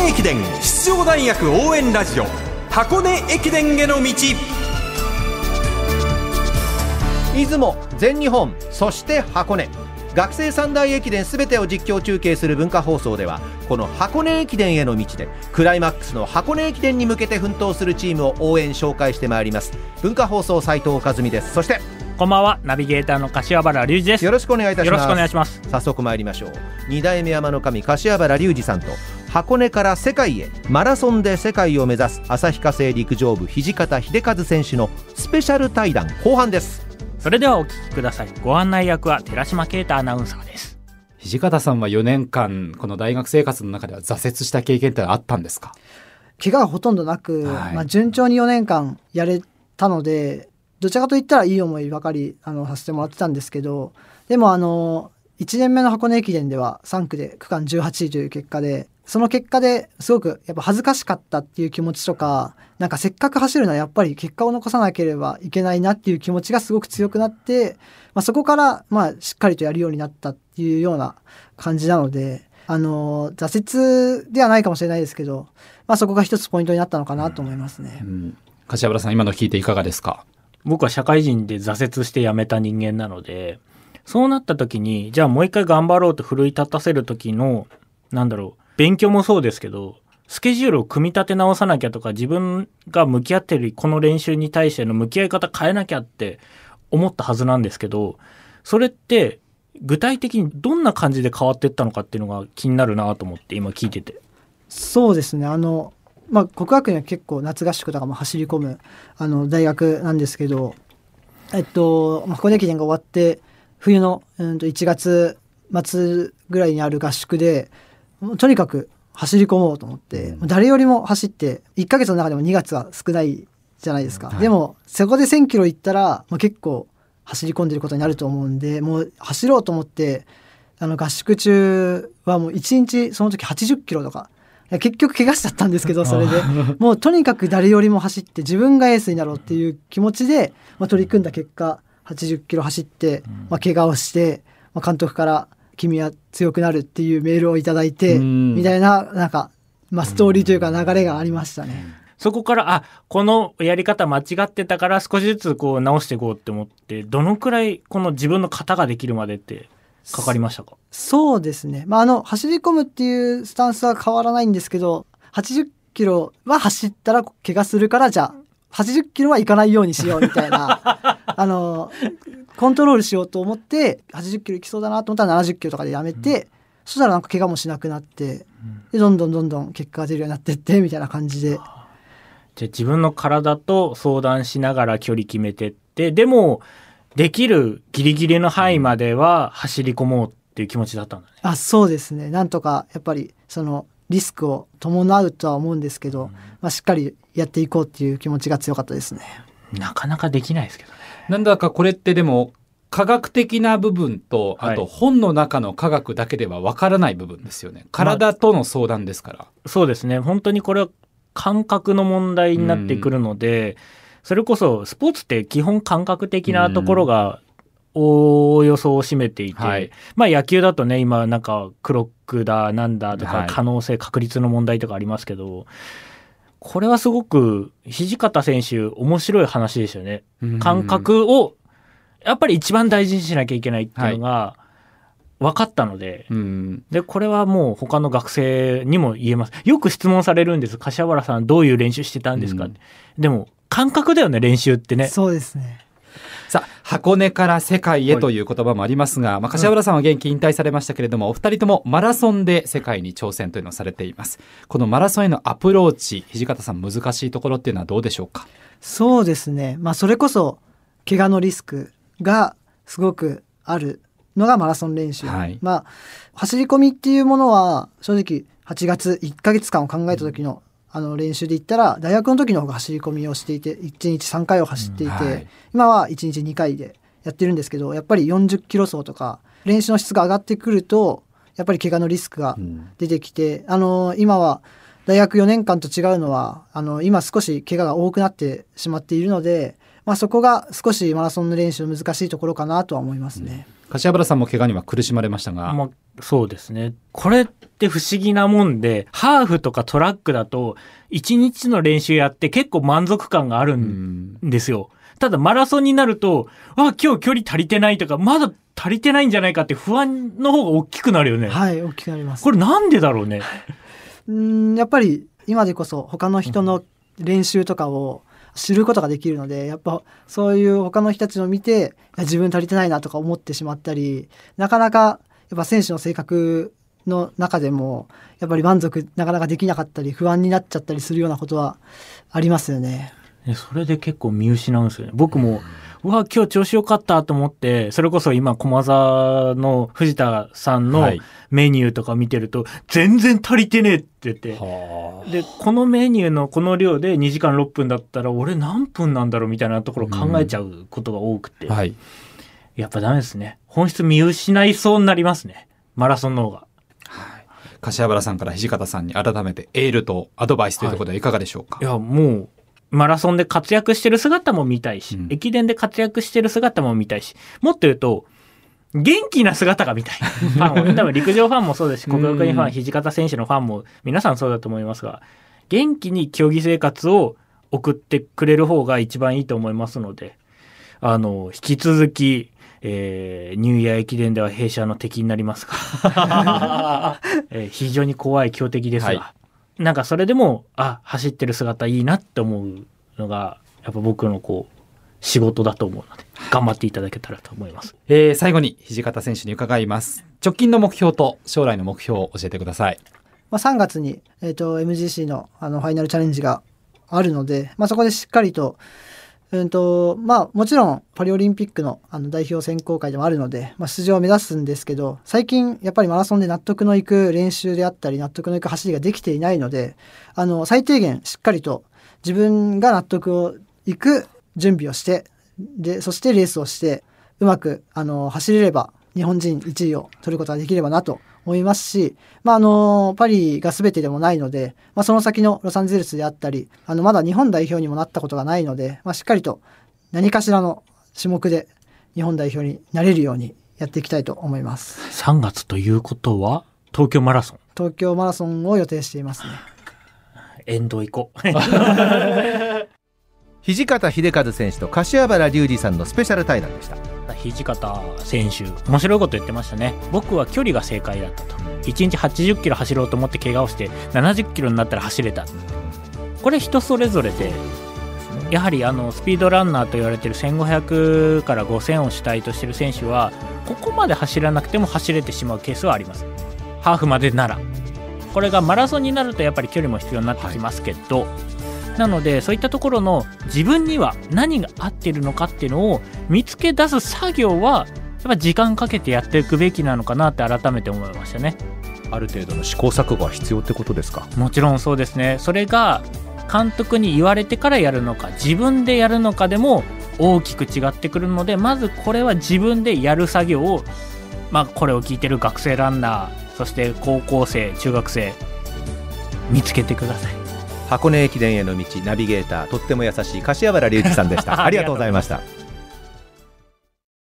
根駅伝出場大学応援ラジオ箱根駅伝への道。出雲全日本そして箱根。学生三大駅伝すべてを実況中継する文化放送ではこの箱根駅伝への道でクライマックスの箱根駅伝に向けて奮闘するチームを応援紹介してまいります。文化放送斉藤和美です。そしてこんばんは。ナビゲーターの柏原隆二です。よろしくお願いいたしよろしくおます願いします。早速参りましょう。二代目山の神柏原隆二さんと箱根から世界へマラソンで世界を目指す旭化成陸上部土方秀和選手のスペシャル対談後半です。それではお聞きください。ご案内役は寺島啓太アナウンサーです。土方さんは4年間この大学生活の中では挫折した経験ってあったんですか？怪我がほとんどなく、はい。まあ、順調に4年間やれたのでどちらかといったらいい思いばかりあのさせてもらってたんですけどでもあの1年目の箱根駅伝では3区で区間18位という結果でその結果ですごくやっぱ恥ずかしかったっていう気持ちとかなんかせっかく走るのはやっぱり結果を残さなければいけないなっていう気持ちがすごく強くなって、まあ、そこからまあしっかりとやるようになったっていうような感じなのであの挫折ではないかもしれないですけど、まあ、そこが一つポイントになったのかなと思いますね。うん柏原さん今の聞いていかがですか？僕は社会人で挫折して辞めた人間なのでそうなった時にじゃあもう一回頑張ろうと奮い立たせる時のなんだろう勉強もそうですけどスケジュールを組み立て直さなきゃとか自分が向き合ってるこの練習に対しての向き合い方変えなきゃって思ったはずなんですけどそれって具体的にどんな感じで変わっていったのかっていうのが気になるなと思って今聞いてて。そうですねあの、まあ、国学院は結構夏合宿とかも走り込むあの大学なんですけど、えっと、まあ箱根駅伝が終わって冬の、うん、と1月末ぐらいにある合宿でもうとにかく走り込もうと思って、もう誰よりも走って1ヶ月の中でも2月は少ないじゃないですか、でもそこで1,000キロ行ったら、まあ、結構走り込んでることになると思うんでもう走ろうと思ってあの合宿中はもう1日その時80キロとか結局怪我しちゃったんですけどそれで。もうとにかく誰よりも走って自分がエースになろうっていう気持ちで、まあ、取り組んだ結果80キロ走って、まあ、怪我をして、まあ、監督から「君は強くなる」っていうメールをいただいてうん。みたいななんか、まあ、ストーリーというか流れがありましたね。そこから、あ、このやり方間違ってたから少しずつこう直していこうって思って、どのくらいこの自分の型ができるまでってかかりましたか？そうですね。まあ、あの、走り込むっていうスタンスは変わらないんですけど、80キロは走ったら怪我するから、じゃあ、80キロは行かないようにしようみたいな、あの、コントロールしようと思って、80キロ行きそうだなと思ったら70キロとかでやめて、そしたらなんか怪我もしなくなって、で、どんどんどんどん結果が出るようになってって、みたいな感じで。じゃあ自分の体と相談しながら距離決めてって、でも、できるギリギリの範囲までは走り込もうっていう気持ちだったんだね。あそうですねなんとかやっぱりそのリスクを伴うとは思うんですけど、まあ、しっかりやっていこうっていう気持ちが強かったですね。なかなかできないですけどね。なんだかこれってでも科学的な部分とはい。あと本の中の科学だけではわからない部分ですよね。体との相談ですから、そうですね。本当にこれは感覚の問題になってくるので、それこそスポーツって基本感覚的なところがおおよそを占めていて、はい。まあ野球だとね、今なんかクロックだなんだとはい。か可能性、確率の問題とかありますけど、これはすごく土方選手面白い話ですよね。感覚をやっぱり一番大事にしなきゃいけないっていうのが分かったので、うんで、これはもう他の学生にも言えます。よく質問されるんです。柏原さんどういう練習してたんですか、うんでも、感覚だよね、練習ってね。そうですね箱根から世界へという言葉もありますが、まあ、柏原さんは現役引退されましたけれども、お二人ともマラソンで世界に挑戦というのをされています。このマラソンへのアプローチ土方さん難しいところっていうのはどうでしょうか？そうですね。まあそれこそ怪我のリスクがすごくあるのがマラソン練習、はい。まあ走り込みっていうものは正直8月1ヶ月間を考えた時の,、あの練習で言ったら大学の時の方が走り込みをしていて1日3回を走っていて、うんはい。今は1日2回でやってるんですけどやっぱり40キロ走とか練習の質が上がってくるとやっぱり怪我のリスクが出てきて、あの今は大学4年間と違うのはあの今少し怪我が多くなってしまっているので、ままあ、そこが少しマラソンの練習の難しいところかなとは思いますね。柏原さんも怪我には苦しまれましたが、まあ、そうですね。これって不思議なもんで、ハーフとかトラックだと、1日の練習やって結構満足感があるんですよ。ただマラソンになると、あ、今日距離足りてないとか、まだ足りてないんじゃないかって不安の方が大きくなるよね。はい、大きくなります。これなんでだろうね。うんやっぱり今でこそ他の人の練習とかを知ることができるのでやっぱそういう他の人たちを見て自分足りてないなとか思ってしまったりなかなかやっぱ選手の性格の中でもやっぱり満足なかなかできなかったり不安になっちゃったりするようなことはありますよね。ねそれで結構見失うんですよね。僕も、うわ、今日調子良かったと思って、それこそ今、駒沢の藤田さんのはいメニューとか見てると、全然足りてねえって言って、はあで、このメニューのこの量で2時間6分だったら、俺何分なんだろうみたいなところ考えちゃうことが多くて、はい。やっぱダメですね。本質見失いそうになりますね。マラソンの方が。柏原さんから土方さんに改めてエールとアドバイスというところではいかがでしょうか、いや、もう、マラソンで活躍してる姿も見たいし、うん。駅伝で活躍してる姿も見たいし、もっと言うと、元気な姿が見たい。ファンを。多分陸上ファンもそうですし、国学院ファン、土方選手のファンも皆さんそうだと思いますが、元気に競技生活を送ってくれる方が一番いいと思いますので、あの、引き続き、えーニューイヤー駅伝では弊社の敵になりますが、えー非常に怖い強敵ですが、はなんかそれでも、あ、走ってる姿いいなって思うのが、やっぱ僕のこう、仕事だと思うので、頑張っていただけたらと思います。えー最後に土方選手に伺います直近の目標と将来の目標を教えてくださいまあ、3月に、えー、と MGC のあのファイナルチャレンジがあるので、まあ、そこでしっかりと,、うんとまあ、もちろんパリオリンピックのあの代表選考会でもあるので、まあ、出場を目指すんですけど最近やっぱりマラソンで納得のいく練習であったり納得のいく走りができていないのであの最低限しっかりと自分が納得をいく準備をしてでそしてレースをしてうまくあの走れれば日本人1位を取ることができればなと思いますし、まあ、あのパリが全てでもないので、まあ、その先のロサンゼルスであったりあのまだ日本代表にもなったことがないので、まあ、しっかりと何かしらの種目で日本代表になれるようにやっていきたいと思います。3月ということは、東京マラソン、東京マラソンを予定していますね。沿道行こう。土方秀和選手と柏原隆二さんのスペシャル対談でした土方選手、面白いこと言ってましたね。僕は距離が正解だったと。1日80キロ走ろうと思って怪我をして、70キロになったら走れた。これ人それぞれで、やはりあのスピードランナーと言われている1500から5000を主体としている選手は、ここまで走らなくても走れてしまうケースはあります。ハーフまでなら。これがマラソンになるとやっぱり距離も必要になってきますけど、なのでそういったところの自分には何が合ってるのかっていうのを見つけ出す作業はやっぱ時間かけてやっていくべきなのかなって改めて思いましたね。ある程度の試行錯誤は必要ってことですか？もちろんそうですね。それが監督に言われてからやるのか自分でやるのかでも大きく違ってくるのでまずこれは自分でやる作業をまあこれを聞いてる学生ランナーそして高校生中学生見つけてください箱根駅伝への道ナビゲーターとっても優しい柏原隆二さんでした。ありがとうございました